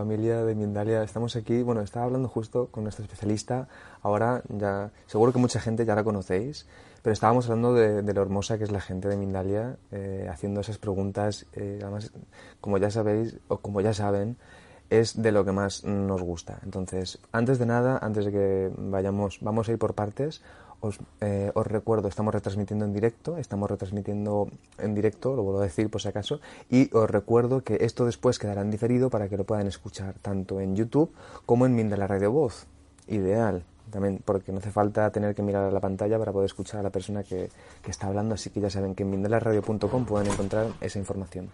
Familia de Mindalia. Estamos aquí, bueno, estaba hablando justo con nuestro especialista, ahora ya, seguro que mucha gente ya la conocéis, pero estábamos hablando de, lo hermosa que es la gente de Mindalia, eh, haciendo esas preguntas, eh, además, como ya sabéis, o como ya saben, es de lo que más nos gusta. Entonces, antes de nada, antes de que vayamos, vamos a ir por partes, os, eh, os, recuerdo, estamos retransmitiendo en directo, estamos retransmitiendo en directo, lo vuelvo a decir por si acaso, y os recuerdo que esto después quedará en diferido para que lo puedan escuchar tanto en YouTube como en Mindala Radio Voz. Ideal, también porque no hace falta tener que mirar a la pantalla para poder escuchar a la persona que, que está hablando, así que ya saben que en mindalaradio.com pueden encontrar esa información.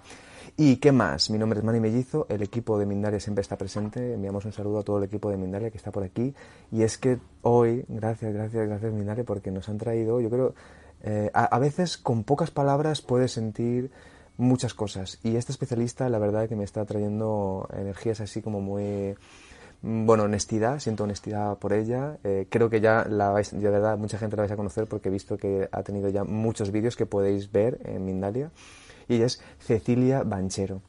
¿Y qué más? Mi nombre es Manny Mellizo, el equipo de Mindalia siempre está presente, enviamos un saludo a todo el equipo de Mindalia que está por aquí y es que hoy, gracias, gracias, gracias Mindalia porque nos han traído, yo creo, eh, a, veces con pocas palabras puedes sentir muchas cosas y este especialista la verdad que me está trayendo energías así como muy bueno, honestidad, siento honestidad por ella. Eh, creo que ya la vais, de verdad, mucha gente la vais a conocer porque he visto que ha tenido ya muchos vídeos que podéis ver en Mindalia y ella es Cecilia Banchero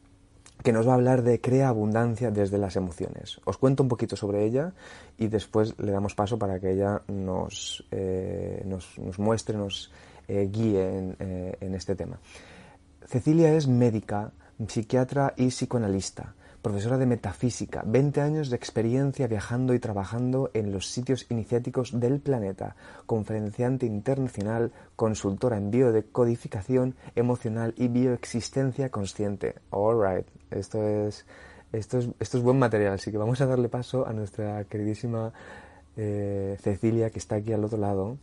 que nos va a hablar de crea abundancia desde las emociones. Os cuento un poquito sobre ella y después le damos paso para que ella nos, eh, nos, muestre, nos eh, guíe en, en este tema. Cecilia es médica, psiquiatra y psicoanalista profesora de metafísica, 20 años de experiencia viajando y trabajando en los sitios iniciáticos del planeta, conferenciante internacional, consultora en biodecodificación emocional y bioexistencia consciente. All right, esto es, esto es, esto es buen material, así que vamos a darle paso a nuestra queridísima eh, Cecilia, que está aquí al otro lado.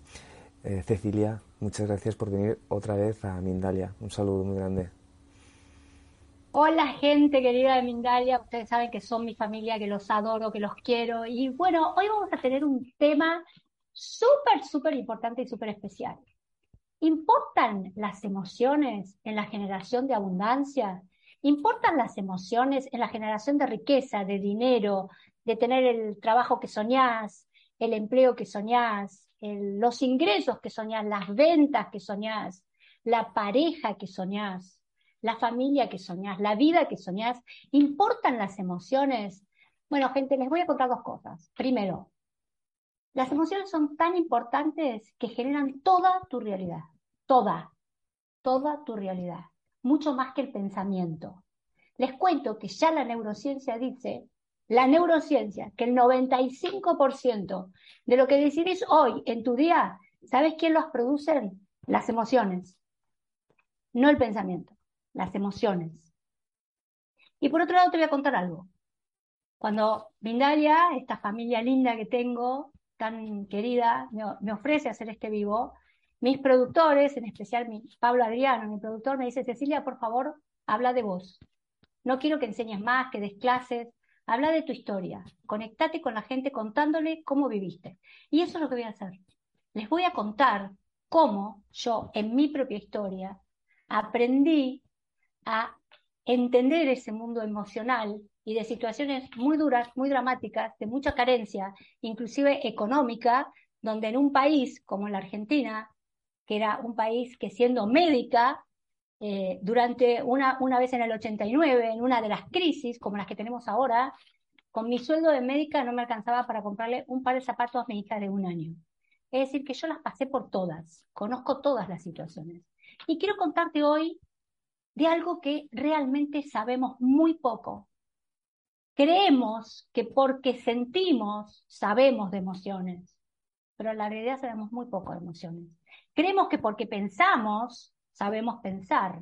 Eh, Cecilia, muchas gracias por venir otra vez a Mindalia. Un saludo muy grande. Hola gente querida de Mindalia, ustedes saben que son mi familia, que los adoro, que los quiero. Y bueno, hoy vamos a tener un tema súper, súper importante y súper especial. ¿Importan las emociones en la generación de abundancia? ¿Importan las emociones en la generación de riqueza, de dinero, de tener el trabajo que soñás, el empleo que soñás, los ingresos que soñás, las ventas que soñás, la pareja que soñás? La familia que soñás, la vida que soñás, ¿importan las emociones? Bueno, gente, les voy a contar dos cosas. Primero, las emociones son tan importantes que generan toda tu realidad, toda, toda tu realidad, mucho más que el pensamiento. Les cuento que ya la neurociencia dice, la neurociencia, que el 95% de lo que decidís hoy en tu día, ¿sabes quién los producen? Las emociones, no el pensamiento las emociones. Y por otro lado te voy a contar algo. Cuando Mindalia, esta familia linda que tengo, tan querida, me, ofrece hacer este vivo, mis productores, en especial mi, Pablo Adriano, mi productor, me dice, Cecilia, por favor, habla de vos. No quiero que enseñes más, que des clases, habla de tu historia. Conectate con la gente contándole cómo viviste. Y eso es lo que voy a hacer. Les voy a contar cómo yo, en mi propia historia, aprendí a entender ese mundo emocional y de situaciones muy duras, muy dramáticas, de mucha carencia, inclusive económica, donde en un país como la Argentina, que era un país que siendo médica, eh, durante una, una vez en el 89, en una de las crisis como las que tenemos ahora, con mi sueldo de médica no me alcanzaba para comprarle un par de zapatos a mi hija de un año. Es decir, que yo las pasé por todas, conozco todas las situaciones. Y quiero contarte hoy de algo que realmente sabemos muy poco. Creemos que porque sentimos sabemos de emociones, pero en la realidad sabemos muy poco de emociones. Creemos que porque pensamos, sabemos pensar,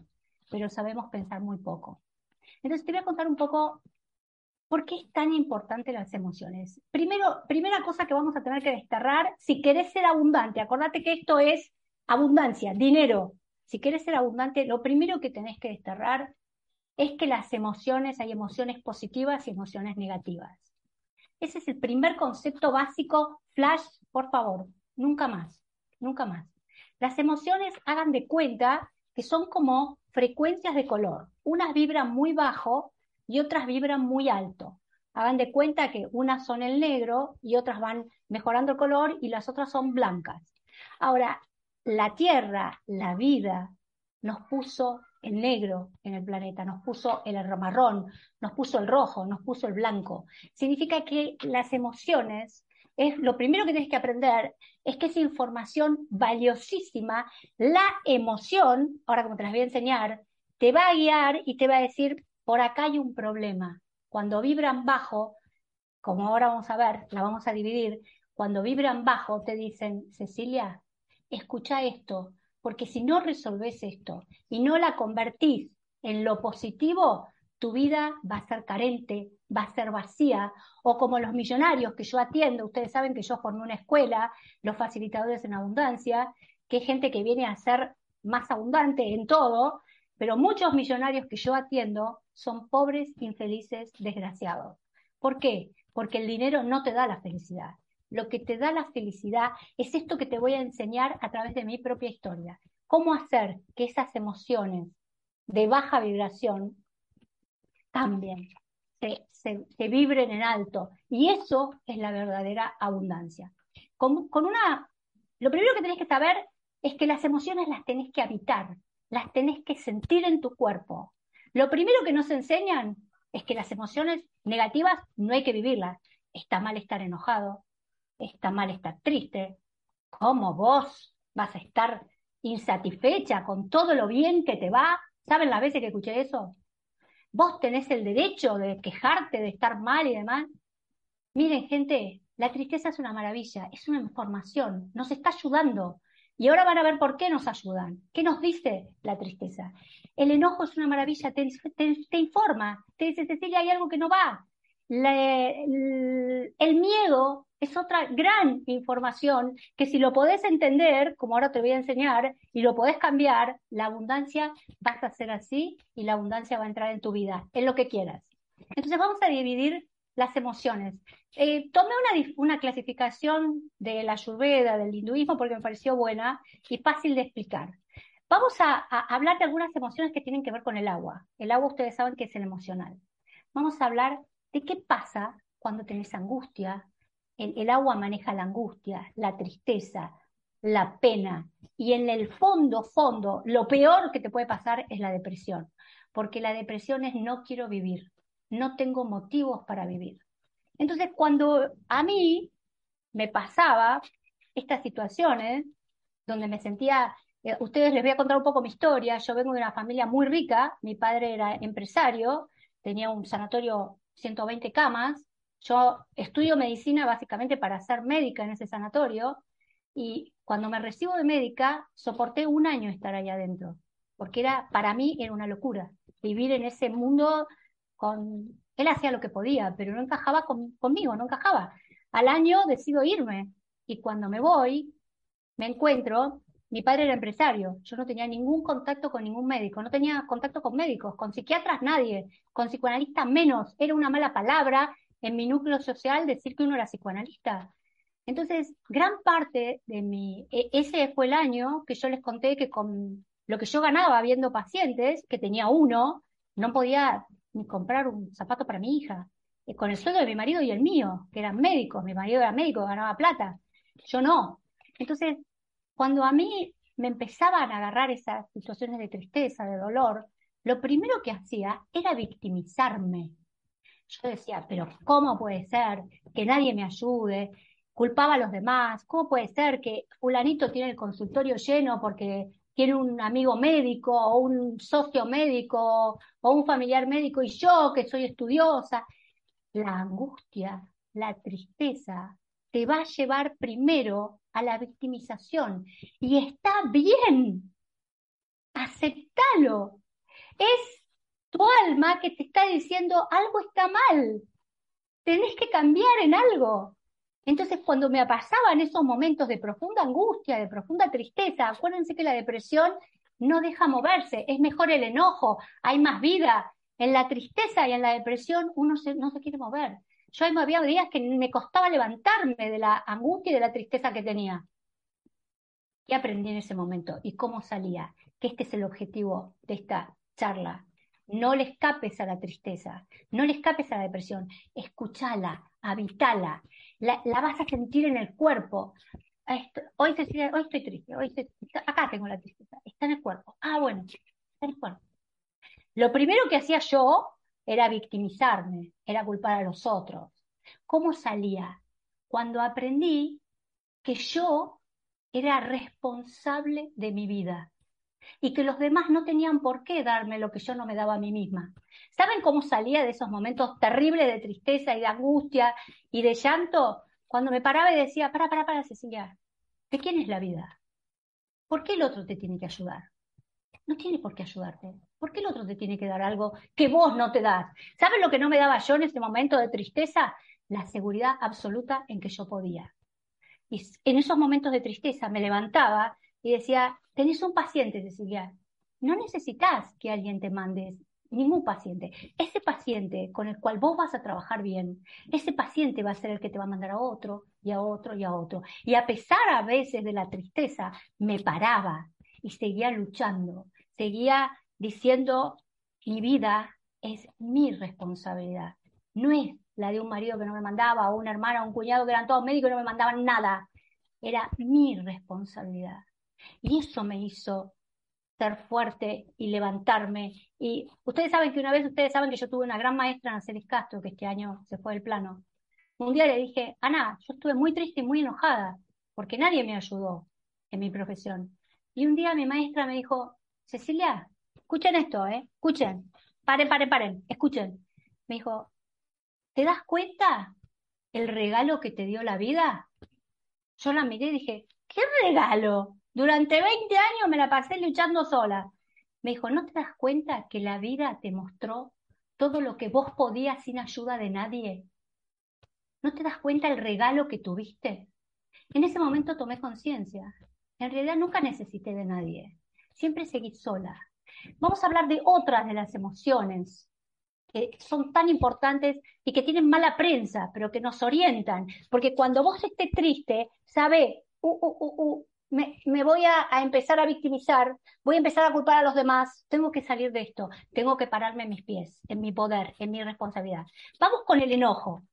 pero sabemos pensar muy poco. Entonces te voy a contar un poco por qué es tan importante las emociones. Primero, primera cosa que vamos a tener que desterrar, si querés ser abundante, acordate que esto es abundancia, dinero. Si querés ser abundante, lo primero que tenés que desterrar es que las emociones, hay emociones positivas y emociones negativas. Ese es el primer concepto básico. Flash, por favor, nunca más, nunca más. Las emociones hagan de cuenta que son como frecuencias de color. Unas vibran muy bajo y otras vibran muy alto. Hagan de cuenta que unas son el negro y otras van mejorando el color y las otras son blancas. Ahora, la Tierra, la vida, nos puso el negro en el planeta, nos puso el marrón, nos puso el rojo, nos puso el blanco. Significa que las emociones es lo primero que tienes que aprender es que es información valiosísima. La emoción, ahora como te las voy a enseñar, te va a guiar y te va a decir, por acá hay un problema. Cuando vibran bajo, como ahora vamos a ver, la vamos a dividir, cuando vibran bajo te dicen, Cecilia, escucha esto, porque si no resolves esto y no la convertís en lo positivo, tu vida va a ser carente, va a ser vacía, o como los millonarios que yo atiendo, ustedes saben que yo formé una escuela, los facilitadores en abundancia, que es gente que viene a ser más abundante en todo, pero muchos millonarios que yo atiendo son pobres, infelices, desgraciados. ¿Por qué? Porque el dinero no te da la felicidad. Lo que te da la felicidad es esto que te voy a enseñar a través de mi propia historia. Cómo hacer que esas emociones de baja vibración cambien, se, vibren en alto. Y eso es la verdadera abundancia. Con, con una, lo primero que tenés que saber es que las emociones las tenés que habitar, las tenés que sentir en tu cuerpo. Lo primero que nos enseñan es que las emociones negativas no hay que vivirlas. Está mal estar enojado, está mal estar triste. ¿Cómo vos vas a estar insatisfecha con todo lo bien que te va? ¿Saben las veces que escuché eso? Vos tenés el derecho de quejarte, de estar mal y demás. Miren, gente, la tristeza es una maravilla, es una información, nos está ayudando. Y ahora van a ver por qué nos ayudan. ¿Qué nos dice la tristeza? El enojo es una maravilla, te, informa, te dice, Cecilia, hay algo que no va. El miedo es otra gran información que si lo podés entender, como ahora te voy a enseñar, y lo podés cambiar, la abundancia vas a ser así y la abundancia va a entrar en tu vida, en lo que quieras. Entonces vamos a dividir las emociones. Eh, tomé una, una, clasificación de la Ayurveda, del hinduismo, porque me pareció buena y fácil de explicar. Vamos a, a hablar de algunas emociones que tienen que ver con el agua. El agua ustedes saben que es el emocional. Vamos a hablar de qué pasa cuando tenés angustia, el, agua maneja la angustia, la tristeza, la pena. Y en el fondo, fondo, lo peor que te puede pasar es la depresión. Porque la depresión es no quiero vivir, no tengo motivos para vivir. Entonces, cuando a mí me pasaba estas situaciones donde me sentía, eh, ustedes les voy a contar un poco mi historia, yo vengo de una familia muy rica, mi padre era empresario, tenía un sanatorio 120 camas, yo estudio medicina básicamente para ser médica en ese sanatorio y cuando me recibo de médica soporté un año estar ahí adentro, porque era para mí era una locura vivir en ese mundo con él hacía lo que podía, pero no encajaba conmigo, no encajaba. Al año decido irme y cuando me voy me encuentro mi padre era empresario, yo no tenía ningún contacto con ningún médico, no tenía contacto con médicos, con psiquiatras nadie, con psicoanalistas menos, era una mala palabra, en mi núcleo social decir que uno era psicoanalista. Entonces, gran parte de mi, e, ese fue el año que yo les conté que con lo que yo ganaba viendo pacientes, que tenía uno, no podía ni comprar un zapato para mi hija, eh, con el sueldo de mi marido y el mío, que eran médicos, mi marido era médico, ganaba plata, yo no. Entonces, cuando a mí me empezaban a agarrar esas situaciones de tristeza, de dolor, lo primero que hacía era victimizarme yo decía, pero ¿cómo puede ser que nadie me ayude? Culpaba a los demás. ¿Cómo puede ser que fulanito tiene el consultorio lleno porque tiene un amigo médico o un socio médico o un familiar médico y yo que soy estudiosa? La angustia, la tristeza te va a llevar primero a la victimización. Y está bien, aceptalo. Es tu alma que te está diciendo algo está mal, tenés que cambiar en algo. Entonces, cuando me pasaban esos momentos de profunda angustia, de profunda tristeza, acuérdense que la depresión no deja moverse, es mejor el enojo, hay más vida. En la tristeza y en la depresión uno no se quiere mover. Yo había días que me costaba levantarme de la angustia y de la tristeza que tenía. ¿Qué aprendí en ese momento? ¿Y cómo salía? Que este es el objetivo de esta charla. No le escapes a la tristeza, no le escapes a la depresión, escúchala, habitala, la, vas a sentir en el cuerpo. hoy, hoy estoy triste, acá tengo la tristeza, está en el cuerpo. Ah, bueno, está en el cuerpo. Lo primero que hacía yo era victimizarme, era culpar a los otros. ¿Cómo salía? Cuando aprendí que yo era responsable de mi vida y que los demás no tenían por qué darme lo que yo no me daba a mí misma. ¿Saben cómo salía de esos momentos terribles de tristeza y de angustia y de llanto? Cuando me paraba y decía, para, para, para, Cecilia, ¿de quién es la vida? ¿Por qué el otro te tiene que ayudar? No tiene por qué ayudarte. ¿Por qué el otro te tiene que dar algo que vos no te das? ¿Saben lo que no me daba yo en ese momento de tristeza? La seguridad absoluta en que yo podía. Y en esos momentos de tristeza me levantaba y decía, tenés un paciente, Cecilia, no necesitas que alguien te mande ningún paciente. Ese paciente con el cual vos vas a trabajar bien, ese paciente va a ser el que te va a mandar a otro y a otro y a otro. Y a pesar a veces de la tristeza, me paraba y seguía luchando, seguía diciendo, mi vida es mi responsabilidad, no es la de un marido que no me mandaba, o una hermana, o un cuñado que eran todos médicos y no me mandaban nada. Era mi responsabilidad. Y eso me hizo ser fuerte y levantarme. Y ustedes saben que una vez, ustedes saben que yo tuve una gran maestra, Celis Castro, que este año se fue del plano. Un día le dije, Ana, yo estuve muy triste y muy enojada, porque nadie me ayudó en mi profesión. Y un día mi maestra me dijo, Cecilia, escuchen esto, ¿eh? Escuchen, paren, paren, paren, escuchen. Me dijo, ¿te das cuenta el regalo que te dio la vida? Yo la miré y dije, ¿qué regalo? Durante 20 años me la pasé luchando sola. Me dijo, ¿no te das cuenta que la vida te mostró todo lo que vos podías sin ayuda de nadie? ¿No te das cuenta el regalo que tuviste? En ese momento tomé conciencia. En realidad nunca necesité de nadie. Siempre seguí sola. Vamos a hablar de otras de las emociones que son tan importantes y que tienen mala prensa, pero que nos orientan. Porque cuando vos estés triste, sabe, uh, uh, uh, me, voy a, empezar a victimizar, voy a empezar a culpar a los demás, tengo que salir de esto, tengo que pararme en mis pies, en mi poder, en mi responsabilidad. Vamos con el enojo.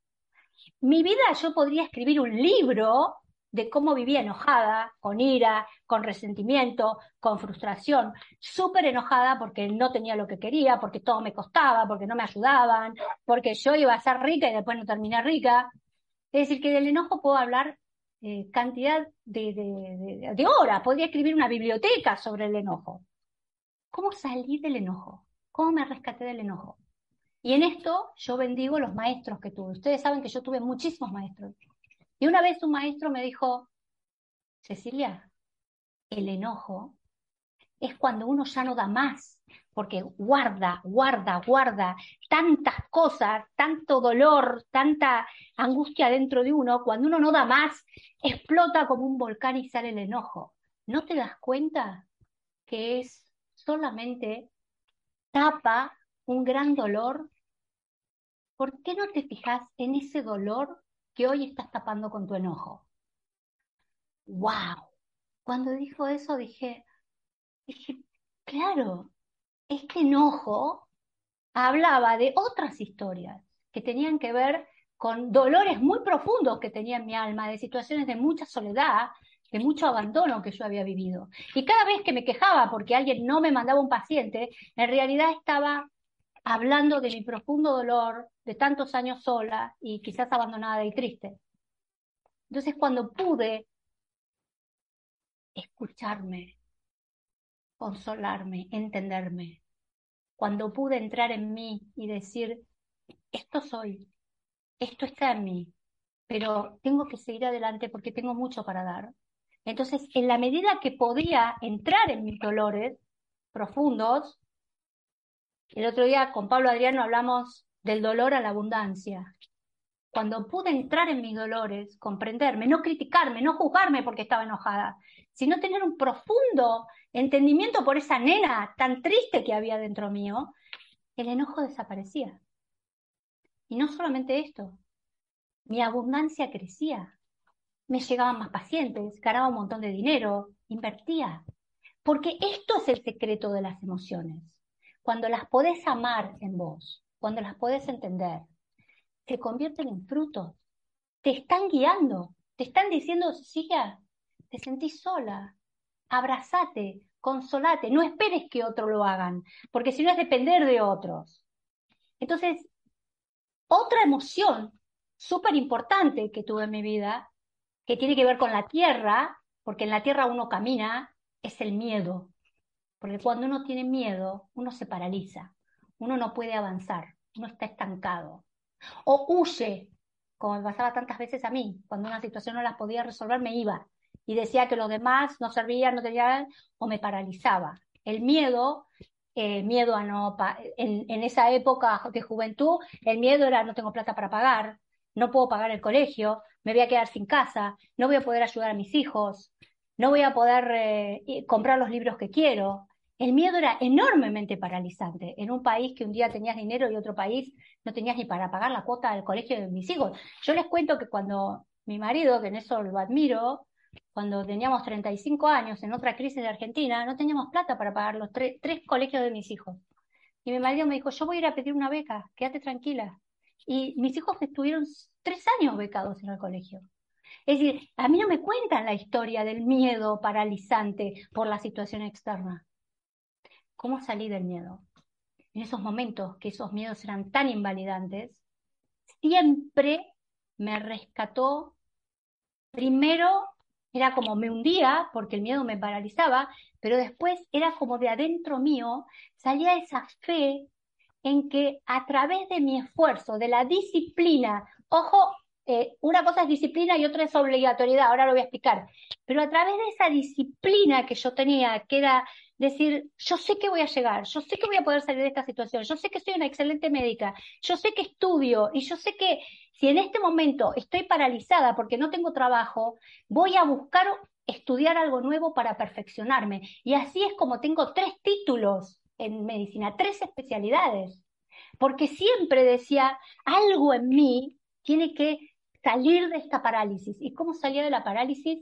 Mi vida, yo podría escribir un libro de cómo vivía enojada, con ira, con resentimiento, con frustración, súper enojada porque no tenía lo que quería, porque todo me costaba, porque no me ayudaban, porque yo iba a ser rica y después no terminé rica. Es decir, que del enojo puedo hablar eh, cantidad de, de, horas, podría escribir una biblioteca sobre el enojo. ¿Cómo salí del enojo? ¿Cómo me rescaté del enojo? Y en esto yo bendigo los maestros que tuve. Ustedes saben que yo tuve muchísimos maestros. Y una vez un maestro me dijo, Cecilia, el enojo es cuando uno ya no da más, porque guarda, guarda, guarda tantas cosas, tanto dolor, tanta angustia dentro de uno, cuando uno no da más, explota como un volcán y sale el enojo. ¿No te das cuenta que es solamente tapa un gran dolor? ¿Por qué no te fijas en ese dolor que hoy estás tapando con tu enojo? ¡Wow! Cuando dijo eso dije, dije, claro, este enojo hablaba de otras historias que tenían que ver con dolores muy profundos que tenía en mi alma, de situaciones de mucha soledad, de mucho abandono que yo había vivido. Y cada vez que me quejaba porque alguien no me mandaba un paciente, en realidad estaba hablando de mi profundo dolor de tantos años sola y quizás abandonada y triste. Entonces cuando pude escucharme, consolarme, entenderme, cuando pude entrar en mí y decir, esto soy, esto está en mí, pero tengo que seguir adelante porque tengo mucho para dar. Entonces, en la medida que podía entrar en mis dolores profundos, el otro día con Pablo Adriano hablamos del dolor a la abundancia. Cuando pude entrar en mis dolores, comprenderme, no criticarme, no juzgarme porque estaba enojada, sino tener un profundo entendimiento por esa nena tan triste que había dentro mío, el enojo desaparecía. Y no solamente esto, mi abundancia crecía, me llegaban más pacientes, ganaba un montón de dinero, invertía. Porque esto es el secreto de las emociones. Cuando las podés amar en vos, cuando las podés entender, se convierten en frutos, te están guiando, te están diciendo, Cecilia, te sentís sola, abrazate, consolate, no esperes que otros lo hagan, porque si no es depender de otros. Entonces, otra emoción súper importante que tuve en mi vida, que tiene que ver con la tierra, porque en la tierra uno camina, es el miedo. Porque cuando uno tiene miedo, uno se paraliza, uno no puede avanzar, uno está estancado. O huye, como me pasaba tantas veces a mí, cuando una situación no la podía resolver, me iba y decía que los demás no servían, no tenían, o me paralizaba. El miedo, miedo a no, en, en esa época de juventud, el miedo era no tengo plata para pagar, no puedo pagar el colegio, me voy a quedar sin casa, no voy a poder ayudar a mis hijos, no voy a poder eh, comprar los libros que quiero. El miedo era enormemente paralizante en un país que un día tenías dinero y otro país no tenías ni para pagar la cuota del colegio de mis hijos. Yo les cuento que cuando mi marido, que en eso lo admiro, cuando teníamos 35 años, en otra crisis de Argentina, no teníamos plata para pagar los tres colegios de mis hijos. Y mi marido me dijo, yo voy a ir a pedir una beca, quédate tranquila. Y mis hijos estuvieron tres años becados en el colegio. Es decir, a mí no me cuentan la historia del miedo paralizante por la situación externa. ¿Cómo salí del miedo? En esos momentos que esos miedos eran tan invalidantes, siempre me rescató primero era como me hundía porque el miedo me paralizaba, pero después era como de adentro mío salía esa fe en que a través de mi esfuerzo, de la disciplina, ojo, eh, una cosa es disciplina y otra es obligatoriedad, ahora lo voy a explicar, pero a través de esa disciplina que yo tenía, que era decir, yo sé que voy a llegar, yo sé que voy a poder salir de esta situación, yo sé que soy una excelente médica, yo sé que estudio y yo sé que si en este momento estoy paralizada porque no tengo trabajo, voy a buscar estudiar algo nuevo para perfeccionarme. Y así es como tengo tres títulos en medicina, tres especialidades. Porque siempre decía, algo en mí tiene que salir de esta parálisis. ¿Y cómo salía de la parálisis?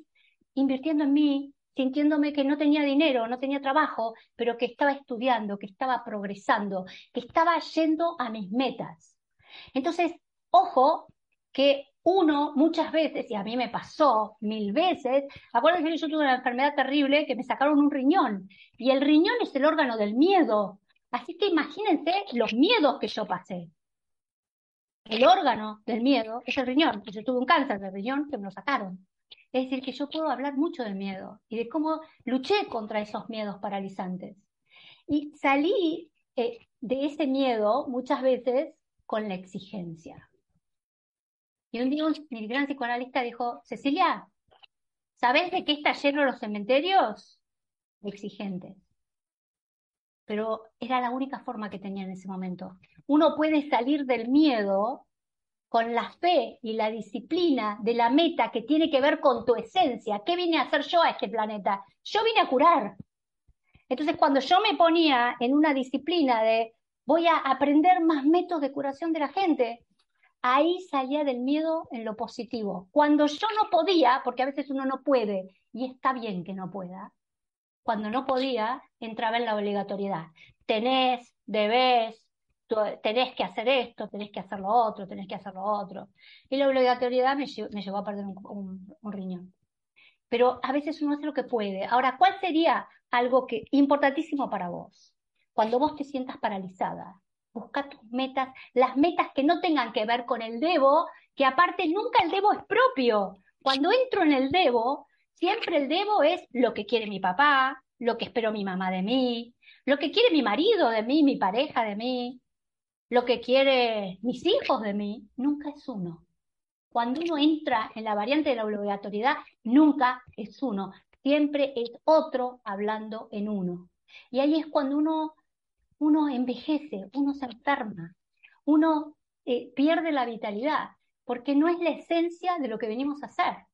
Invirtiendo en mí, sintiéndome que no tenía dinero, no tenía trabajo, pero que estaba estudiando, que estaba progresando, que estaba yendo a mis metas. Entonces, Ojo que uno muchas veces, y a mí me pasó mil veces, acuérdense que yo tuve una enfermedad terrible que me sacaron un riñón, y el riñón es el órgano del miedo. Así que imagínense los miedos que yo pasé. El órgano del miedo es el riñón. Yo tuve un cáncer de riñón que me lo sacaron. Es decir, que yo puedo hablar mucho del miedo y de cómo luché contra esos miedos paralizantes. Y salí eh, de ese miedo muchas veces con la exigencia. Y un día mi gran psicoanalista dijo, Cecilia, ¿sabes de qué está lleno los cementerios? Exigentes. Pero era la única forma que tenía en ese momento. Uno puede salir del miedo con la fe y la disciplina de la meta que tiene que ver con tu esencia. ¿Qué vine a hacer yo a este planeta? Yo vine a curar. Entonces, cuando yo me ponía en una disciplina de voy a aprender más métodos de curación de la gente, ahí salía del miedo en lo positivo. Cuando yo no podía, porque a veces uno no puede, y está bien que no pueda, cuando no podía, entraba en la obligatoriedad. Tenés, debés, tenés que hacer esto, tenés que hacer lo otro, tenés que hacer lo otro. Y la obligatoriedad me, llevó a perder un, un, riñón. Pero a veces uno hace lo que puede. Ahora, ¿cuál sería algo que importantísimo para vos? Cuando vos te sientas paralizada, busca tus metas, las metas que no tengan que ver con el debo, que aparte nunca el debo es propio. Cuando entro en el debo, siempre el debo es lo que quiere mi papá, lo que espero mi mamá de mí, lo que quiere mi marido de mí, mi pareja de mí, lo que quiere mis hijos de mí, nunca es uno. cuando uno entra en la variante de la obligatoriedad, nunca es uno, siempre es otro hablando en uno. Y ahí es cuando uno, uno envejece, uno se enferma, uno eh, pierde la vitalidad, porque no es la esencia de lo que venimos a hacer.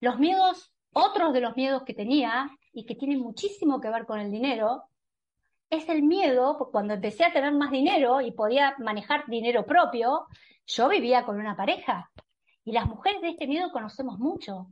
Los miedos, otros de los miedos que tenía y que tienen muchísimo que ver con el dinero, es el miedo, cuando empecé a tener más dinero y podía manejar dinero propio, yo vivía con una pareja. Y las mujeres de este miedo conocemos mucho.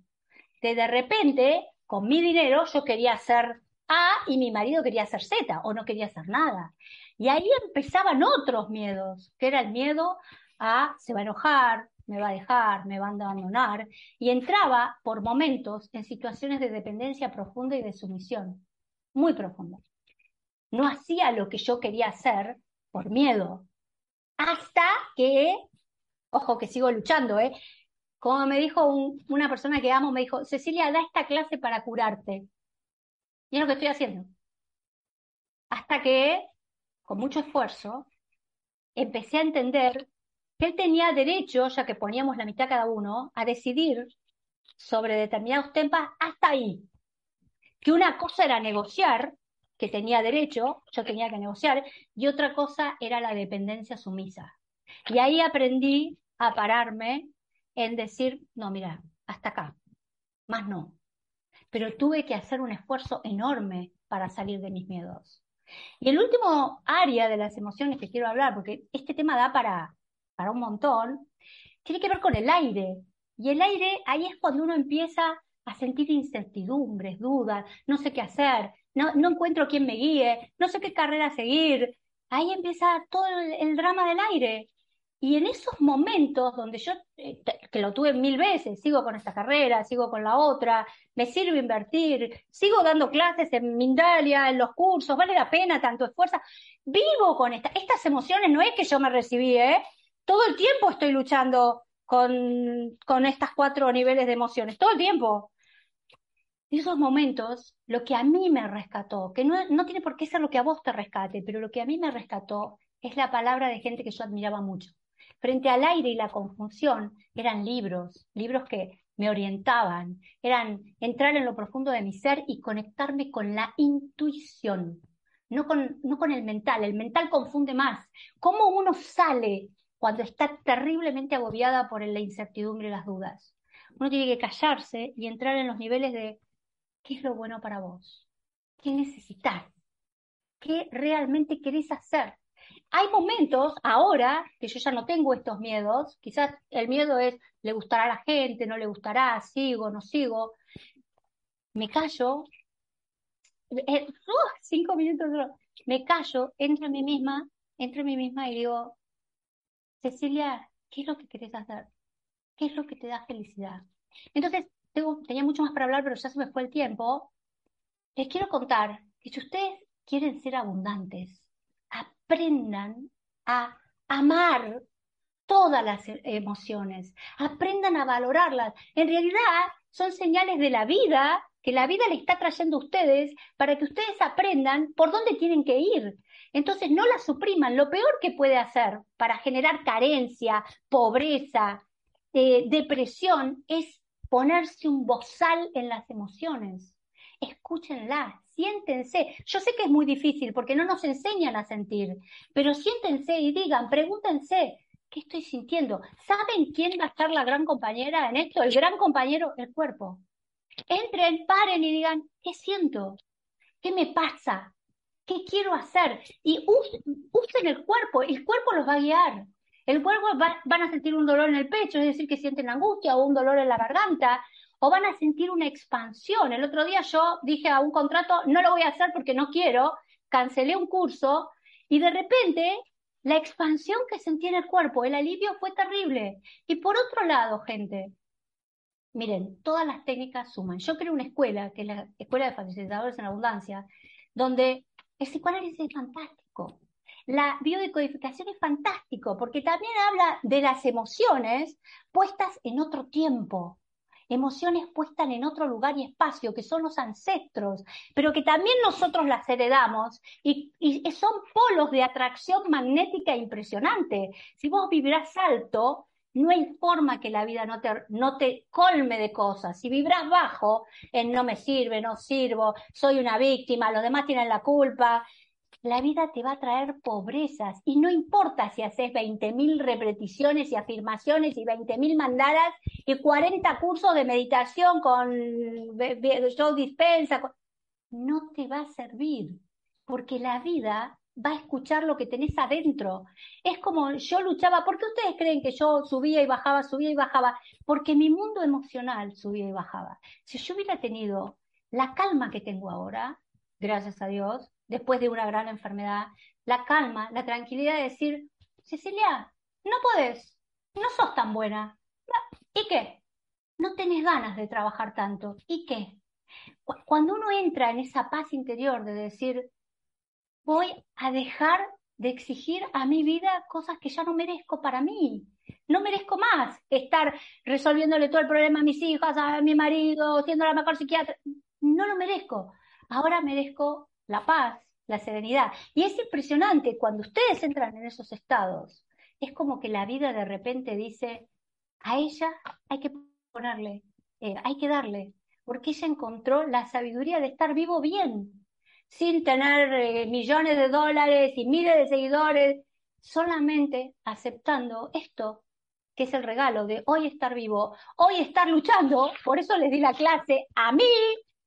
De de repente, con mi dinero, yo quería hacer A y mi marido quería hacer Z o no quería hacer nada. Y ahí empezaban otros miedos, que era el miedo a se va a enojar, me va a dejar, me va a abandonar. Y entraba por momentos en situaciones de dependencia profunda y de sumisión, muy profunda no hacía lo que yo quería hacer por miedo. Hasta que, ojo que sigo luchando, ¿eh? Como me dijo una persona que amo, me dijo, Cecilia, da esta clase para curarte. Y es lo que estoy haciendo. Hasta que, con mucho esfuerzo, empecé a entender él tenía derecho, ya que poníamos la mitad cada uno, a decidir sobre determinados temas hasta ahí. Que una cosa era negociar que tenía derecho, yo tenía que negociar, y otra cosa era la dependencia sumisa. Y ahí aprendí a pararme en decir, no, mira, hasta acá, más no. Pero tuve que hacer un esfuerzo enorme para salir de mis miedos. Y el último área de las emociones que quiero hablar, porque este tema da para, para un montón, tiene que ver con el aire. Y el aire, ahí es cuando uno empieza a sentir incertidumbres, dudas, no sé qué hacer, no, no encuentro quién me guíe, no sé qué carrera seguir. Ahí empieza todo el, drama del aire. Y en esos momentos donde yo, eh, que lo tuve mil veces, sigo con esta carrera, sigo con la otra, me sirve invertir, sigo dando clases en Mindalia, en los cursos, vale la pena tanto esfuerzo. Vivo con esta, estas emociones, no es que yo me recibí, ¿eh? Todo el tiempo estoy luchando con, con estas cuatro niveles de emociones, todo el tiempo esos momentos, lo que a mí me rescató, que no, no tiene por qué ser lo que a vos te rescate, pero lo que a mí me rescató es la palabra de gente que yo admiraba mucho. Frente al aire y la confusión eran libros, libros que me orientaban, eran entrar en lo profundo de mi ser y conectarme con la intuición, no con, no con el mental. El mental confunde más. ¿Cómo uno sale cuando está terriblemente agobiada por la incertidumbre y las dudas? Uno tiene que callarse y entrar en los niveles de qué es lo bueno para vos, qué necesitas, qué realmente querés hacer. Hay momentos ahora que yo ya no tengo estos miedos, quizás el miedo es, le gustará a la gente, no le gustará, sigo, no sigo. Me callo, uh, cinco minutos, me callo, entro en mí misma, entro en mí misma y digo, Cecilia, ¿qué es lo que querés hacer? ¿Qué es lo que te da felicidad? Entonces, tenía mucho más para hablar, pero ya se me fue el tiempo. Les quiero contar que si ustedes quieren ser abundantes, aprendan a amar todas las emociones, aprendan a valorarlas. En realidad son señales de la vida que la vida le está trayendo a ustedes para que ustedes aprendan por dónde tienen que ir. Entonces no las supriman. Lo peor que puede hacer para generar carencia, pobreza, eh, depresión es ponerse un bozal en las emociones. Escúchenlas, siéntense. Yo sé que es muy difícil porque no nos enseñan a sentir, pero siéntense y digan, pregúntense, ¿qué estoy sintiendo? ¿Saben quién va a estar la gran compañera en esto? El gran compañero, el cuerpo. Entren, paren y digan, ¿qué siento? ¿Qué me pasa? ¿Qué quiero hacer? Y usen el cuerpo, el cuerpo los va a guiar. El cuerpo van a sentir un dolor en el pecho, es decir, que sienten angustia o un dolor en la garganta, o van a sentir una expansión. El otro día yo dije a un contrato, no lo voy a hacer porque no quiero, cancelé un curso y de repente la expansión que sentí en el cuerpo, el alivio fue terrible. Y por otro lado, gente, miren, todas las técnicas suman. Yo creo una escuela, que es la Escuela de Facilitadores en Abundancia, donde el psicoanálisis es fantástico la biodecodificación es fantástico porque también habla de las emociones puestas en otro tiempo, emociones puestas en otro lugar y espacio, que son los ancestros, pero que también nosotros las heredamos y, son polos de atracción magnética impresionante. Si vos vibrás alto, No hay forma que la vida no te, no te colme de cosas. Si vibras bajo en no me sirve, no sirvo, soy una víctima, los demás tienen la culpa, la vida te va a traer pobrezas y no importa si haces 20.000 repeticiones y afirmaciones y 20.000 mandalas y 40 cursos de meditación con yo dispensa, no te va a servir porque la vida va a escuchar lo que tenés adentro. Es como yo luchaba, ¿por qué ustedes creen que yo subía y bajaba, subía y bajaba? Porque mi mundo emocional subía y bajaba. Si yo hubiera tenido la calma que tengo ahora, gracias a Dios, después de una gran enfermedad, la calma, la tranquilidad de decir, Cecilia, no podés, no sos tan buena. ¿Y qué? No tenés ganas de trabajar tanto. ¿Y qué? Cuando uno entra en esa paz interior de decir, voy a dejar de exigir a mi vida cosas que ya no merezco para mí. No merezco más estar resolviéndole todo el problema a mis hijas, a mi marido, siendo la mejor psiquiatra. No lo merezco. Ahora merezco la paz, la serenidad. Y es impresionante cuando ustedes entran en esos estados. Es como que la vida de repente dice, a ella hay que ponerle, eh, hay que darle, porque ella encontró la sabiduría de estar vivo bien, sin tener eh, millones de dólares y miles de seguidores, solamente aceptando esto, que es el regalo de hoy estar vivo, hoy estar luchando, por eso les di la clase a mí,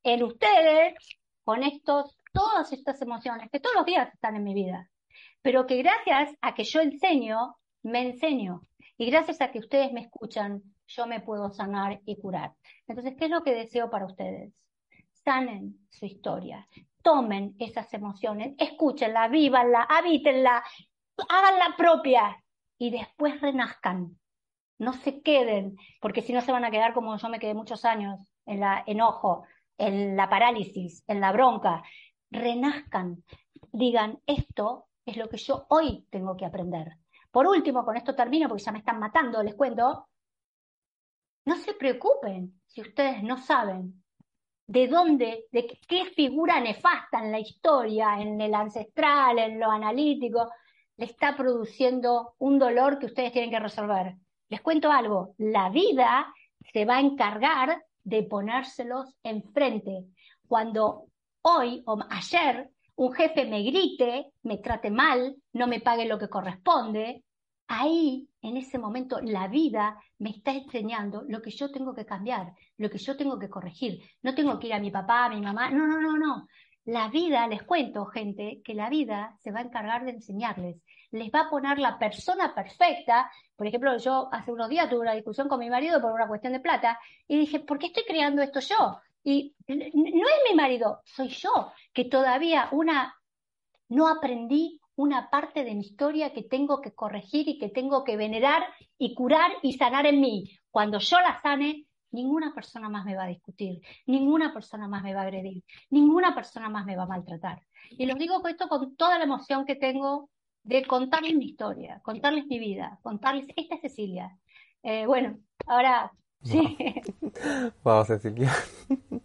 en ustedes, con estos, todas estas emociones que todos los días están en mi vida, pero que gracias a que yo enseño, me enseño, y gracias a que ustedes me escuchan, yo me puedo sanar y curar. Entonces, ¿qué es lo que deseo para ustedes? Sanen su historia, tomen esas emociones, escúchenla, vívanla, habítenla, háganla propia y después renazcan. No se queden, porque si no se van a quedar como yo me quedé muchos años, en la enojo, en la parálisis, en la bronca. Renazcan, digan, esto es lo que yo hoy tengo que aprender. Por último, con esto termino porque ya me están matando, les cuento. No se preocupen si ustedes no saben de dónde, de qué figura nefasta en la historia, en el ancestral, en lo analítico, le está produciendo un dolor que ustedes tienen que resolver. Les cuento algo, la vida se va a encargar de ponérselos enfrente. Cuando hoy o ayer un jefe me grite, me trate mal, no me pague lo que corresponde, ahí, en ese momento, la vida me está enseñando lo que yo tengo que cambiar, lo que yo tengo que corregir. No tengo que ir a mi papá, a mi mamá, no, no, no, no. La vida, les cuento, gente, que la vida se va a encargar de enseñarles. Les va a poner la persona perfecta. Por ejemplo, yo hace unos días tuve una discusión con mi marido por una cuestión de plata y dije, ¿por qué estoy creando esto yo? Y no es mi marido, soy yo, que todavía una no aprendí una parte de mi historia que tengo que corregir y que tengo que venerar y curar y sanar en mí. Cuando yo la sane, ninguna persona más me va a discutir, ninguna persona más me va a agredir, ninguna persona más me va a maltratar. Y los digo con esto con toda la emoción que tengo de contarles mi historia, contarles mi vida, contarles, esta es Cecilia. Eh, bueno, ahora sí. Vamos, Cecilia.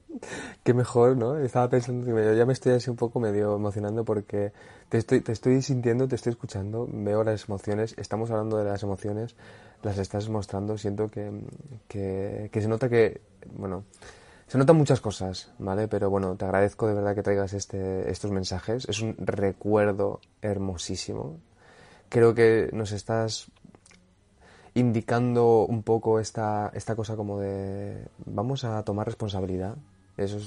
Qué mejor, ¿no? Estaba pensando que ya me estoy así un poco medio emocionando porque te estoy, te estoy sintiendo, te estoy escuchando, veo las emociones, estamos hablando de las emociones, las estás mostrando, siento que, que, se nota que, bueno, se notan muchas cosas, ¿vale? Pero bueno, te agradezco de verdad que traigas este, estos mensajes, es un recuerdo hermosísimo. Creo que nos estás indicando un poco esta, esta cosa como de vamos a tomar responsabilidad eso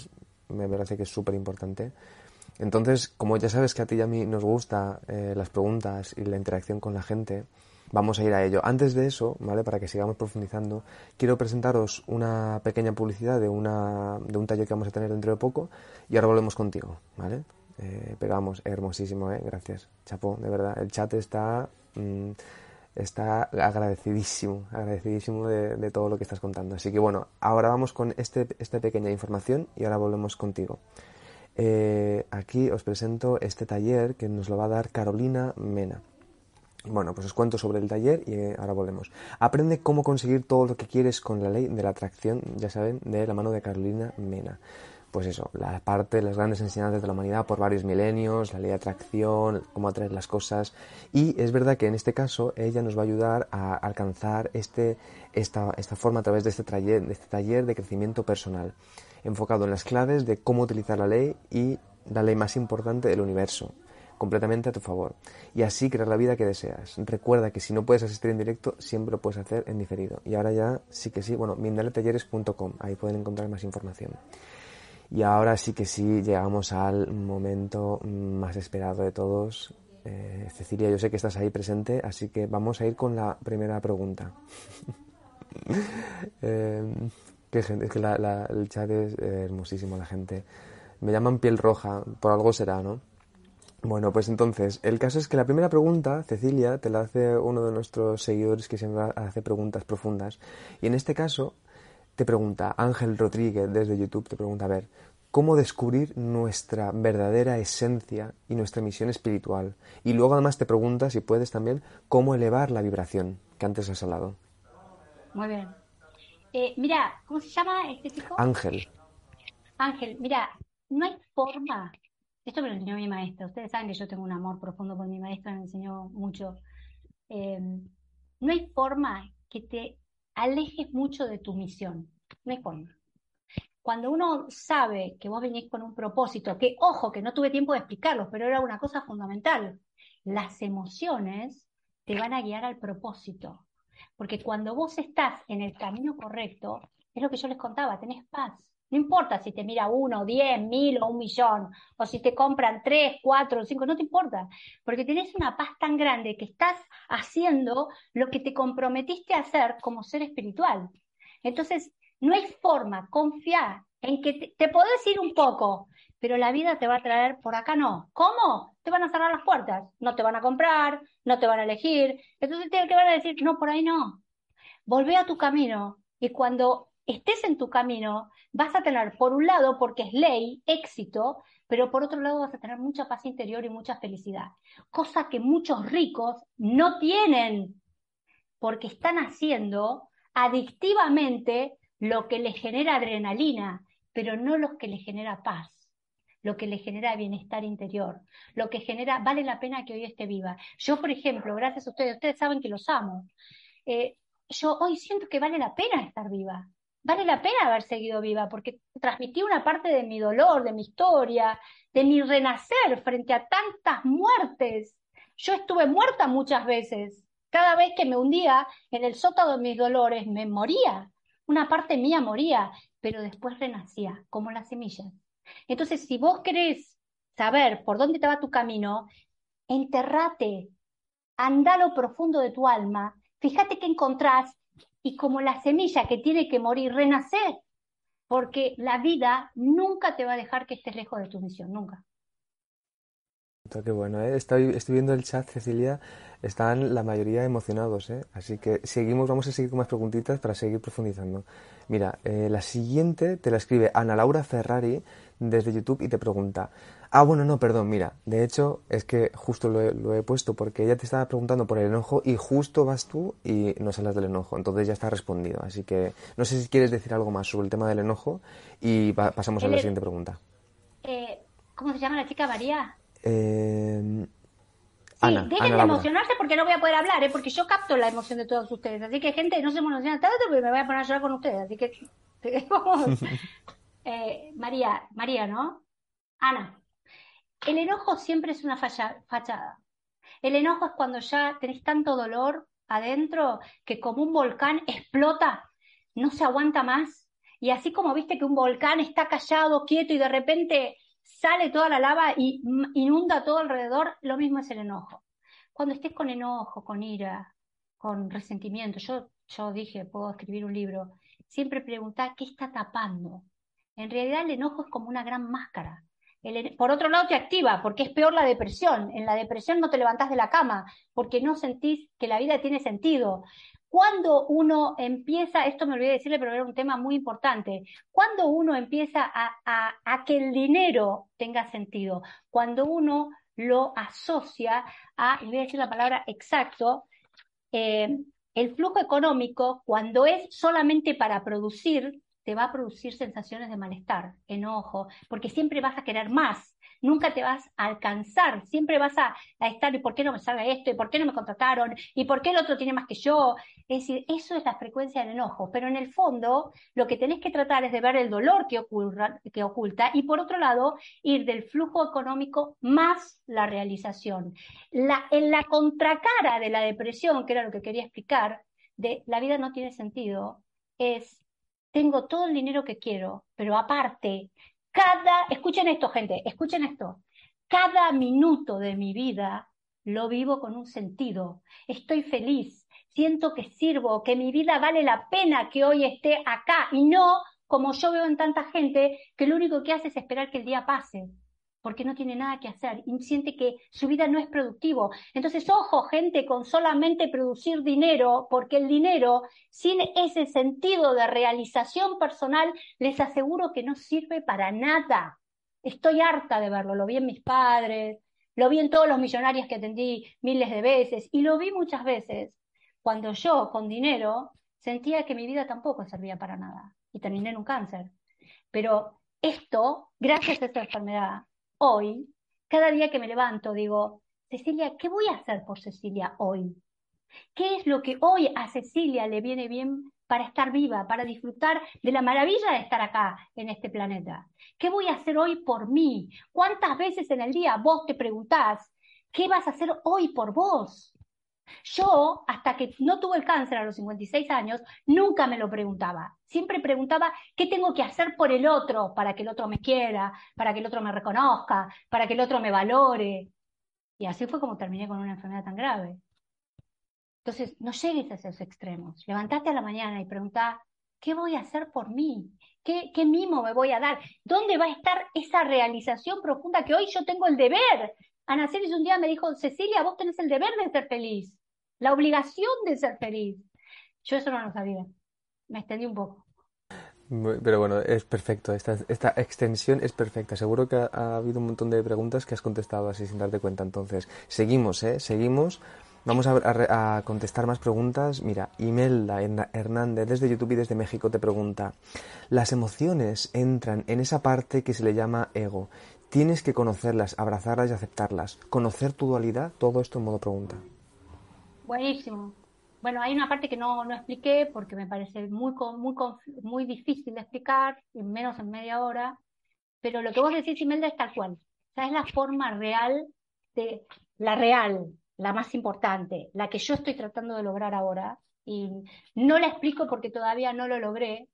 me parece que es súper importante. Entonces, como ya sabes que a ti y a mí nos gusta eh, las preguntas y la interacción con la gente, vamos a ir a ello. Antes de eso, ¿vale? Para que sigamos profundizando, quiero presentaros una pequeña publicidad de, una, de un taller que vamos a tener dentro de poco y ahora volvemos contigo, ¿vale? Eh, pero vamos, hermosísimo, ¿eh? Gracias. Chapo, de verdad. El chat está... Mm, está agradecidísimo, agradecidísimo de, todo lo que estás contando. Así que bueno, ahora vamos con este, esta pequeña información y ahora volvemos contigo. Eh, aquí os presento este taller que nos lo va a dar Carolina Mena. Bueno, pues os cuento sobre el taller y eh, ahora volvemos. Aprende cómo conseguir todo lo que quieres con la ley de la atracción, ya saben, de la mano de Carolina Mena. Pues eso, la parte, las grandes enseñanzas de la humanidad por varios milenios, la ley de atracción, cómo atraer las cosas. Y es verdad que en este caso ella nos va a ayudar a alcanzar este, esta, esta forma a través de este, taller, de este taller de crecimiento personal, enfocado en las claves de cómo utilizar la ley y la ley más importante del universo, completamente a tu favor. Y así crear la vida que deseas. Recuerda que si no puedes asistir en directo, siempre lo puedes hacer en diferido. Y ahora ya sí que sí, bueno, mindaletalleres.com, ahí pueden encontrar más información. Y ahora sí que sí llegamos al momento más esperado de todos. Eh, Cecilia, yo sé que estás ahí presente, así que vamos a ir con la primera pregunta. eh, qué gente, es que el chat es hermosísimo, la gente. Me llaman piel roja, por algo será, ¿no? Bueno, pues entonces, el caso es que la primera pregunta, Cecilia, te la hace uno de nuestros seguidores que siempre hace preguntas profundas. Y en este caso, te pregunta, Ángel Rodríguez desde YouTube te pregunta, a ver, ¿cómo descubrir nuestra verdadera esencia y nuestra misión espiritual? Y luego además te pregunta, si puedes también, cómo elevar la vibración que antes has hablado. Muy bien. Eh, mira, ¿cómo se llama este chico? Ángel. Ángel, mira, no hay forma. Esto me lo enseñó mi maestra. Ustedes saben que yo tengo un amor profundo por mi maestra, me enseñó mucho. Eh, no hay forma que te alejes mucho de tu misión. No hay. Cuando uno sabe que vos venís con un propósito, que ojo, que no tuve tiempo de explicarlo, pero era una cosa fundamental, las emociones te van a guiar al propósito. Porque cuando vos estás en el camino correcto, es lo que yo les contaba, tenés paz. No importa si te mira uno, diez, mil o un millón, o si te compran tres, cuatro, cinco, no te importa, porque tenés una paz tan grande que estás haciendo lo que te comprometiste a hacer como ser espiritual. Entonces, no hay forma, confía en que te, te, podés ir un poco, pero la vida te va a traer por acá no. ¿Cómo? Te van a cerrar las puertas, no te van a comprar, no te van a elegir, entonces te, te van a decir, no, por ahí no. Volvé a tu camino y cuando estés en tu camino, vas a tener, por un lado, porque es ley, éxito, pero por otro lado vas a tener mucha paz interior y mucha felicidad. Cosa que muchos ricos no tienen, porque están haciendo adictivamente lo que les genera adrenalina, pero no lo que les genera paz lo que les genera bienestar interior, lo que genera, vale la pena que hoy esté viva. Yo, por ejemplo, gracias a ustedes, ustedes saben que los amo, eh, yo hoy siento que vale la pena estar viva, vale la pena haber seguido viva, porque transmití una parte de mi dolor, de mi historia, de mi renacer frente a tantas muertes. Yo estuve muerta muchas veces. Cada vez que me hundía en el sótano de mis dolores, me moría. Una parte mía moría, pero después renacía, como las semillas. Entonces, si vos querés saber por dónde te va tu camino, enterrate, anda a lo profundo de tu alma, fíjate qué encontrás y como la semilla que tiene que morir, renacer, porque la vida nunca te va a dejar que estés lejos de tu misión, nunca. Qué bueno, ¿eh? estoy, estoy viendo el chat, Cecilia, están la mayoría emocionados, ¿eh? así que seguimos, vamos a seguir con más preguntitas para seguir profundizando. Mira, eh, la siguiente te la escribe Ana Laura Ferrari desde YouTube y te pregunta, ah, bueno, no, perdón, mira, de hecho es que justo lo he, lo he puesto porque ella te estaba preguntando por el enojo y justo vas tú y nos hablas del enojo, entonces ya está respondido, así que no sé si quieres decir algo más sobre el tema del enojo y pa pasamos a la siguiente pregunta. Eh, ¿Cómo se llama la chica María? Eh, Ana, dejen Ana de emocionarse porque no voy a poder hablar, ¿eh? porque yo capto la emoción de todos ustedes. Así que, gente, no se emocionen tanto porque me voy a poner a llorar con ustedes. Así que, vamos. Eh, María, María, ¿no? Ana, el enojo siempre es una falla- fachada. El enojo es cuando ya tenés tanto dolor adentro que como un volcán explota, no se aguanta más. Y así como viste que un volcán está callado, quieto y de repente sale toda la lava y inunda todo alrededor, lo mismo es el enojo. Cuando estés con enojo, con ira, con resentimiento, yo, yo dije, puedo escribir un libro, siempre preguntá qué está tapando. En realidad el enojo es como una gran máscara. El por otro lado te activa, porque es peor la depresión. En la depresión no te levantás de la cama, porque no sentís que la vida tiene sentido. Cuando uno empieza, esto me olvidé decirle, pero era un tema muy importante, cuando uno empieza a, que el dinero tenga sentido, cuando uno lo asocia a, y voy a decir la palabra exacto, eh, el flujo económico, cuando es solamente para producir, te va a producir sensaciones de malestar, enojo, porque siempre vas a querer más nunca te vas a alcanzar, siempre vas a, estar, ¿y por qué no me salga esto? ¿Y por qué no me contrataron? ¿Y por qué el otro tiene más que yo? Es decir, eso es la frecuencia del enojo, pero en el fondo lo que tenés que tratar es de ver el dolor que, ocurra, que oculta y por otro lado ir del flujo económico más la realización. La, en la contracara de la depresión, que era lo que quería explicar, de la vida no tiene sentido, es tengo todo el dinero que quiero, pero aparte cada, escuchen esto, gente, escuchen esto. Cada minuto de mi vida lo vivo con un sentido. Estoy feliz, siento que sirvo, que mi vida vale la pena que hoy esté acá y no como yo veo en tanta gente que lo único que hace es esperar que el día pase porque no tiene nada que hacer y siente que su vida no es productivo. Entonces, ojo, gente, con solamente producir dinero, porque el dinero, sin ese sentido de realización personal, les aseguro que no sirve para nada. Estoy harta de verlo, lo vi en mis padres, lo vi en todos los millonarios que atendí miles de veces y lo vi muchas veces cuando yo, con dinero, sentía que mi vida tampoco servía para nada y terminé en un cáncer. Pero esto, gracias a esta enfermedad, hoy, cada día que me levanto, digo, Cecilia, ¿qué voy a hacer por Cecilia hoy? ¿Qué es lo que hoy a Cecilia le viene bien para estar viva, para disfrutar de la maravilla de estar acá en este planeta? ¿Qué voy a hacer hoy por mí? ¿Cuántas veces en el día vos te preguntás, ¿qué vas a hacer hoy por vos? Yo, hasta que no tuve el cáncer a los 56 años, nunca me lo preguntaba. Siempre preguntaba qué tengo que hacer por el otro para que el otro me quiera, para que el otro me reconozca, para que el otro me valore. Y así fue como terminé con una enfermedad tan grave. Entonces, no llegues a esos extremos. Levantate a la mañana y pregunta, ¿qué voy a hacer por mí? ¿Qué, ¿Qué mimo me voy a dar? ¿Dónde va a estar esa realización profunda que hoy yo tengo el deber Ana Celis un día me dijo, Cecilia, vos tenés el deber de ser feliz, la obligación de ser feliz. Yo eso no lo sabía. Me extendí un poco. Pero bueno, es perfecto. Esta, esta extensión es perfecta. Seguro que ha, habido un montón de preguntas que has contestado así sin darte cuenta. Entonces, seguimos, ¿eh? Seguimos. Vamos a, a, contestar más preguntas. Mira, Imelda Hernández desde YouTube y desde México te pregunta, las emociones entran en esa parte que se le llama ego Tienes que conocerlas, abrazarlas y aceptarlas. Conocer tu dualidad, todo esto en modo pregunta. Buenísimo. Bueno, hay una parte que no, no expliqué porque me parece muy, muy, muy difícil de explicar, y menos en media hora, pero lo que vos decís, Imelda, es tal cual. O es la forma real de, la real, la más importante, la que yo estoy tratando de lograr ahora, y no la explico porque todavía no lo logré,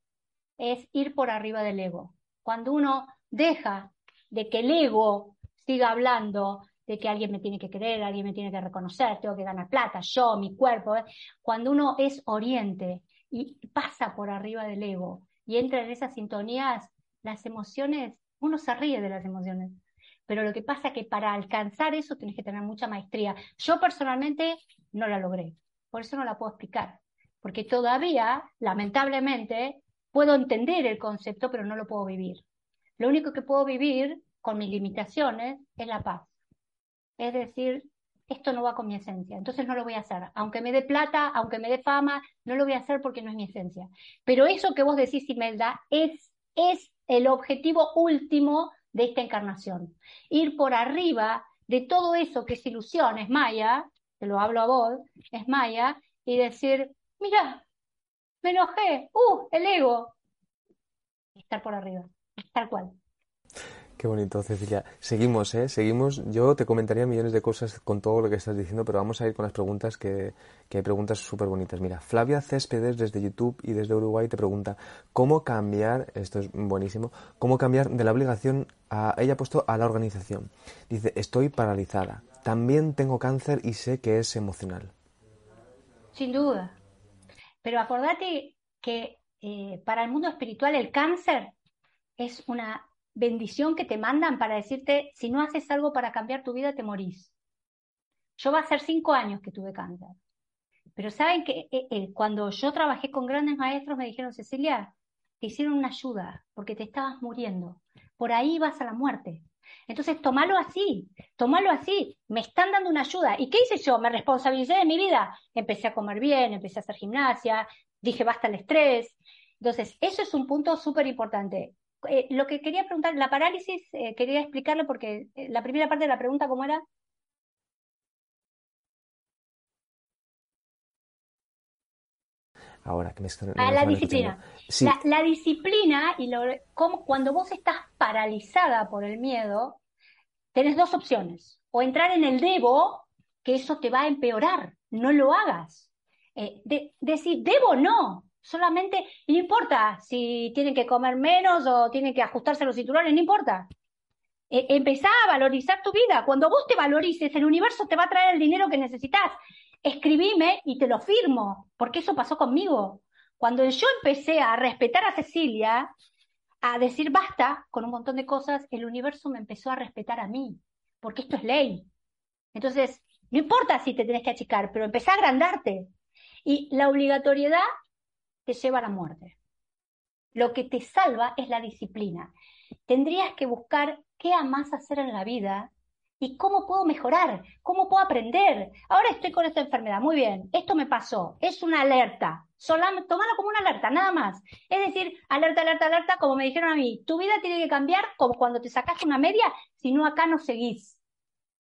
es ir por arriba del ego. Cuando uno deja de que el ego siga hablando de que alguien me tiene que querer, alguien me tiene que reconocer, tengo que ganar plata, yo, mi cuerpo. ¿eh? Cuando uno es oriente y pasa por arriba del ego y entra en esas sintonías, las emociones, uno se ríe de las emociones. Pero lo que pasa es que para alcanzar eso tienes que tener mucha maestría. Yo personalmente no la logré, por eso no la puedo explicar, porque todavía, lamentablemente, puedo entender el concepto, pero no lo puedo vivir. Lo único que puedo vivir con mis limitaciones es la paz. Es decir, esto no va con mi esencia, entonces no lo voy a hacer. Aunque me dé plata, aunque me dé fama, no lo voy a hacer porque no es mi esencia. Pero eso que vos decís, Imelda, es, es el objetivo último de esta encarnación. Ir por arriba de todo eso que es ilusión, es Maya, te lo hablo a vos, es Maya, y decir, mira, me enojé, uh, el ego. Estar por arriba tal cual. Qué bonito, Cecilia. Seguimos, ¿eh? Seguimos. Yo te comentaría millones de cosas con todo lo que estás diciendo, pero vamos a ir con las preguntas que, que hay preguntas súper bonitas. Mira, Flavia Céspedes desde YouTube y desde Uruguay te pregunta cómo cambiar, esto es buenísimo, cómo cambiar de la obligación a, ella ha puesto a la organización. Dice, estoy paralizada. También tengo cáncer y sé que es emocional. Sin duda. Pero acordate que eh, para el mundo espiritual el cáncer es una bendición que te mandan para decirte, si no haces algo para cambiar tu vida, te morís. Yo va a ser cinco años que tuve cáncer. Pero saben que eh, eh, cuando yo trabajé con grandes maestros me dijeron, Cecilia, te hicieron una ayuda porque te estabas muriendo. Por ahí vas a la muerte. Entonces, tomalo así, tomalo así. Me están dando una ayuda. ¿Y qué hice yo? Me responsabilicé de mi vida. Empecé a comer bien, empecé a hacer gimnasia, dije basta el estrés, Entonces, eso es un punto súper importante. Eh, lo que quería preguntar, la parálisis, eh, quería explicarlo porque eh, la primera parte de la pregunta, ¿cómo era? Ahora que me están. Ah, la disciplina. La, disciplina y lo, como, cuando vos estás paralizada por el miedo, tenés dos opciones. O entrar en el debo, que eso te va a empeorar. No lo hagas. decir, debo no. Solamente, no importa si tienen que comer menos o tienen que ajustarse los cinturones, no importa. E, empezá a valorizar tu vida. Cuando vos te valorices, el universo te va a traer el dinero que necesitas. Escribime y te lo firmo, porque eso pasó conmigo. Cuando yo empecé a respetar a Cecilia, a decir basta con un montón de cosas, el universo me empezó a respetar a mí, porque esto es ley. Entonces, no importa si te tenés que achicar, pero empezá a agrandarte. Y la obligatoriedad te lleva a la muerte. Lo que te salva es la disciplina. Tendrías que buscar qué amas hacer en la vida y cómo puedo mejorar, cómo puedo aprender. Ahora estoy con esta enfermedad, muy bien, esto me pasó, es una alerta. Solamente, tómalo como una alerta, nada más. Es decir, alerta, alerta, alerta, como me dijeron a mí, tu vida tiene que cambiar como cuando te sacaste una media, si no acá no seguís.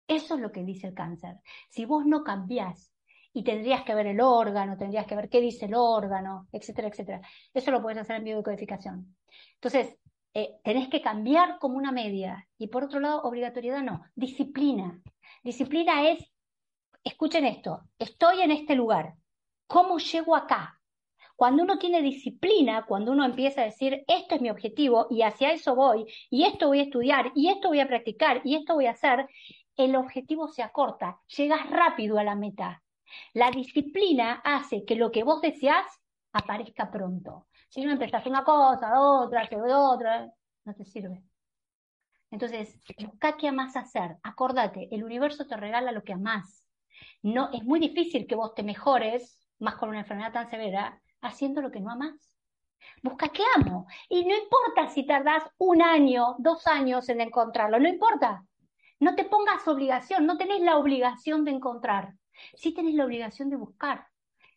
Eso es lo que dice el cáncer. Si vos no cambiás y tendrías que ver el órgano, tendrías que ver qué dice el órgano, etcétera, etcétera. Eso lo puedes hacer en biodecodificación. Entonces, eh, tenés que cambiar como una media. Y por otro lado, obligatoriedad no, disciplina. Disciplina es, escuchen esto, estoy en este lugar, ¿cómo llego acá? Cuando uno tiene disciplina, cuando uno empieza a decir, esto es mi objetivo y hacia eso voy, y esto voy a estudiar, y esto voy a practicar, y esto voy a hacer, el objetivo se acorta, llegas rápido a la meta. La disciplina hace que lo que vos deseás aparezca pronto. Si no empezás una cosa, otra, otra, no te sirve. Entonces, busca qué amás hacer. Acordate, el universo te regala lo que amás. No, es muy difícil que vos te mejores, más con una enfermedad tan severa, haciendo lo que no amás. Busca qué amo. Y no importa si tardás un año, dos años en encontrarlo, no importa. No te pongas obligación, no tenés la obligación de encontrar sí tenés la obligación de buscar.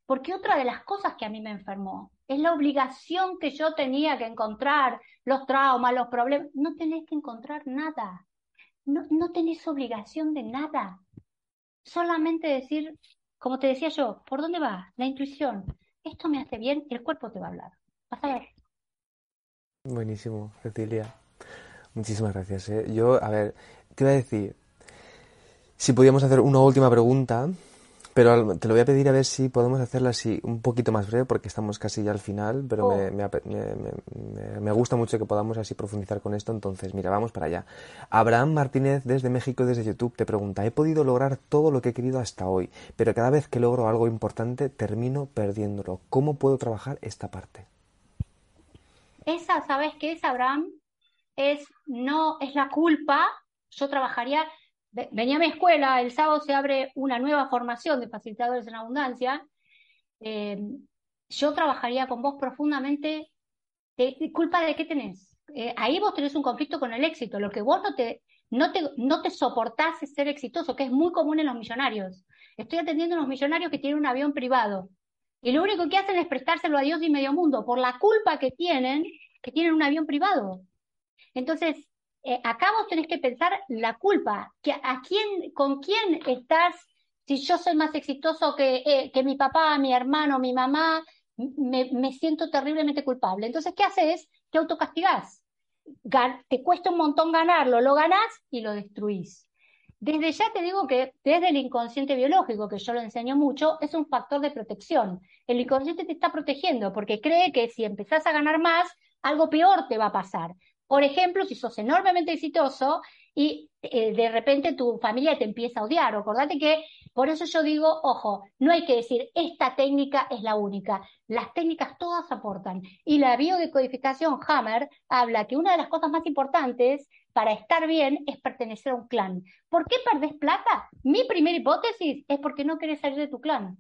Porque otra de las cosas que a mí me enfermó es la obligación que yo tenía que encontrar, los traumas, los problemas. No tenés que encontrar nada. No, no tenés obligación de nada. Solamente decir, como te decía yo, ¿por dónde va? La intuición. Esto me hace bien, el cuerpo te va a hablar. Vas a ver. Buenísimo, Cecilia. Muchísimas gracias. ¿eh? Yo, a ver, te iba a decir, si podíamos hacer una última pregunta, pero te lo voy a pedir a ver si podemos hacerla así un poquito más breve porque estamos casi ya al final, pero me, oh. me, me, gusta mucho que podamos así profundizar con esto. Entonces, mira, vamos para allá. Abraham Martínez desde México, desde YouTube, te pregunta, he podido lograr todo lo que he querido hasta hoy, pero cada vez que logro algo importante termino perdiéndolo. ¿Cómo puedo trabajar esta parte? Esa, ¿sabes qué es, Abraham? Es, no, es la culpa. Yo trabajaría venía a mi escuela, el sábado se abre una nueva formación de facilitadores en abundancia. Eh, yo trabajaría con vos profundamente. De, ¿Culpa de qué tenés? Eh, ahí vos tenés un conflicto con el éxito. Lo que vos no te, no te, no te soportás es ser exitoso, que es muy común en los millonarios. Estoy atendiendo a unos millonarios que tienen un avión privado. Y lo único que hacen es prestárselo a Dios y medio mundo por la culpa que tienen, que tienen un avión privado. Entonces, eh, acá vos tenés que pensar la culpa, que a quién, con quién estás, si yo soy más exitoso que, eh, que mi papá, mi hermano, mi mamá, me, me, siento terriblemente culpable. Entonces, ¿qué haces? Te autocastigás. te cuesta un montón ganarlo, lo ganás y lo destruís. Desde ya te digo que desde el inconsciente biológico, que yo lo enseño mucho, es un factor de protección. El inconsciente te está protegiendo porque cree que si empezás a ganar más, algo peor te va a pasar. Por ejemplo, si sos enormemente exitoso y eh, de repente tu familia te empieza a odiar, acordate que por eso yo digo, ojo, no hay que decir esta técnica es la única, las técnicas todas aportan. Y la biodecodificación Hammer habla que una de las cosas más importantes para estar bien es pertenecer a un clan. ¿Por qué perdés plata? Mi primera hipótesis es porque no querés salir de tu clan.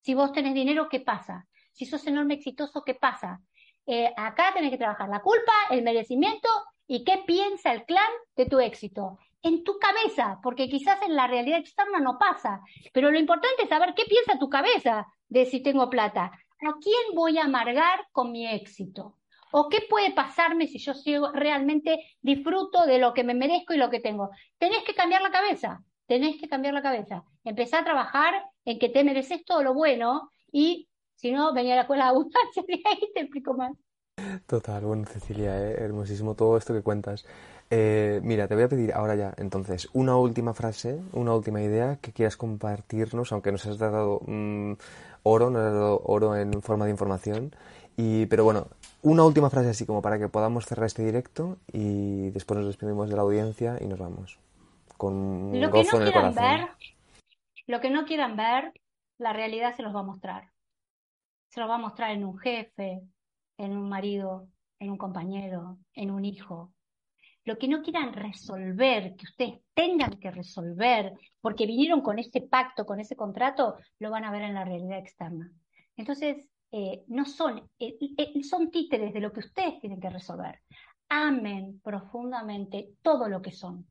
Si vos tenés dinero, ¿qué pasa? Si sos enorme exitoso, ¿qué pasa? Eh, acá tenés que trabajar la culpa, el merecimiento y qué piensa el clan de tu éxito. En tu cabeza, porque quizás en la realidad externa no pasa, pero lo importante es saber qué piensa tu cabeza de si tengo plata. ¿A quién voy a amargar con mi éxito? ¿O qué puede pasarme si yo sigo, realmente disfruto de lo que me merezco y lo que tengo? Tenés que cambiar la cabeza, tenés que cambiar la cabeza. Empezar a trabajar en que te mereces todo lo bueno y si no, venía a la escuela abundancia y ahí te explico más. Total, bueno, Cecilia, ¿eh? hermosísimo todo esto que cuentas. Eh, mira, te voy a pedir ahora ya, entonces, una última frase, una última idea que quieras compartirnos, aunque nos has dado mm, oro, nos has dado oro en forma de información. Y, pero bueno, una última frase así como para que podamos cerrar este directo y después nos despedimos de la audiencia y nos vamos. Con lo que no quieran ver, lo que no quieran ver, la realidad se los va a mostrar. Se los va a mostrar en un jefe, en un marido, en un compañero, en un hijo. Lo que no quieran resolver, que ustedes tengan que resolver, porque vinieron con ese pacto, con ese contrato, lo van a ver en la realidad externa. Entonces, eh, no son, eh, eh, son títeres de lo que ustedes tienen que resolver. Amen profundamente todo lo que son.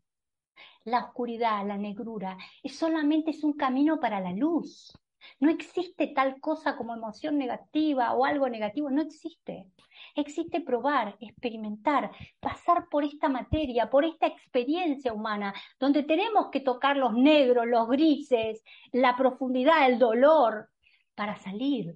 La oscuridad, la negrura, es solamente es un camino para la luz. No existe tal cosa como emoción negativa o algo negativo, no existe. Existe probar, experimentar, pasar por esta materia, por esta experiencia humana, donde tenemos que tocar los negros, los grises, la profundidad, el dolor, para salir,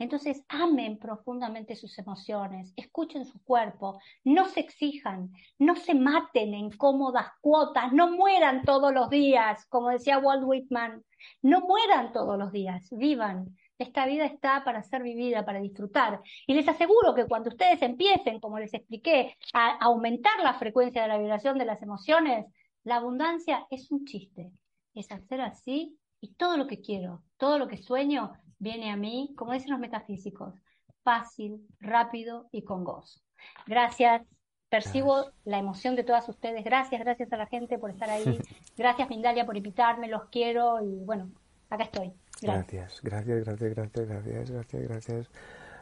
entonces, amen profundamente sus emociones, escuchen su cuerpo, no se exijan, no se maten en cómodas cuotas, no mueran todos los días, como decía Walt Whitman, no mueran todos los días, vivan. Esta vida está para ser vivida, para disfrutar. Y les aseguro que cuando ustedes empiecen, como les expliqué, a aumentar la frecuencia de la vibración de las emociones, la abundancia es un chiste. Es hacer así y todo lo que quiero, todo lo que sueño, viene a mí, como dicen los metafísicos, fácil, rápido y con gozo. Gracias. Percibo la emoción de todas ustedes. Gracias, gracias a la gente por estar ahí. Gracias, Mindalia, por invitarme. Los quiero y bueno, acá estoy. Gracias, gracias, gracias, gracias, gracias, gracias. gracias.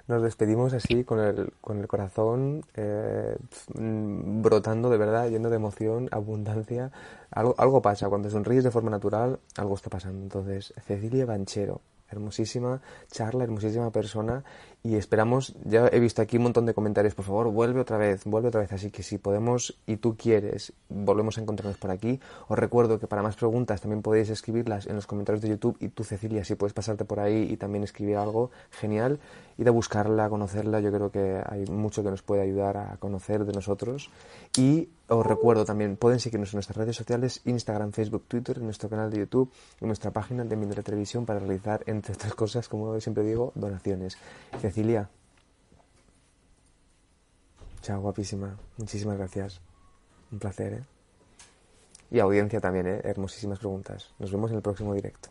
Nos despedimos así con el, con el corazón eh, brotando de verdad, lleno de emoción, abundancia. Algo, algo pasa, cuando sonríes de forma natural, algo está pasando. Entonces, Cecilia Banchero, hermosísima charla, hermosísima persona y esperamos, ya he visto aquí un montón de comentarios, por favor, vuelve otra vez, vuelve otra vez, así que si podemos y tú quieres, volvemos a encontrarnos por aquí. Os recuerdo que para más preguntas también podéis escribirlas en los comentarios de YouTube y tú, Cecilia, si puedes pasarte por ahí y también escribir algo, genial. Y de buscarla, a conocerla, yo creo que hay mucho que nos puede ayudar a conocer de nosotros. Y os recuerdo también, pueden seguirnos en nuestras redes sociales, Instagram, Facebook, Twitter, en nuestro canal de YouTube, en nuestra página de Mindre Televisión para realizar, entre otras cosas, como siempre digo, donaciones. Cecilia. Chao, guapísima. Muchísimas gracias. Un placer, ¿eh? Y audiencia también, ¿eh? Hermosísimas preguntas. Nos vemos en el próximo directo.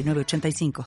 85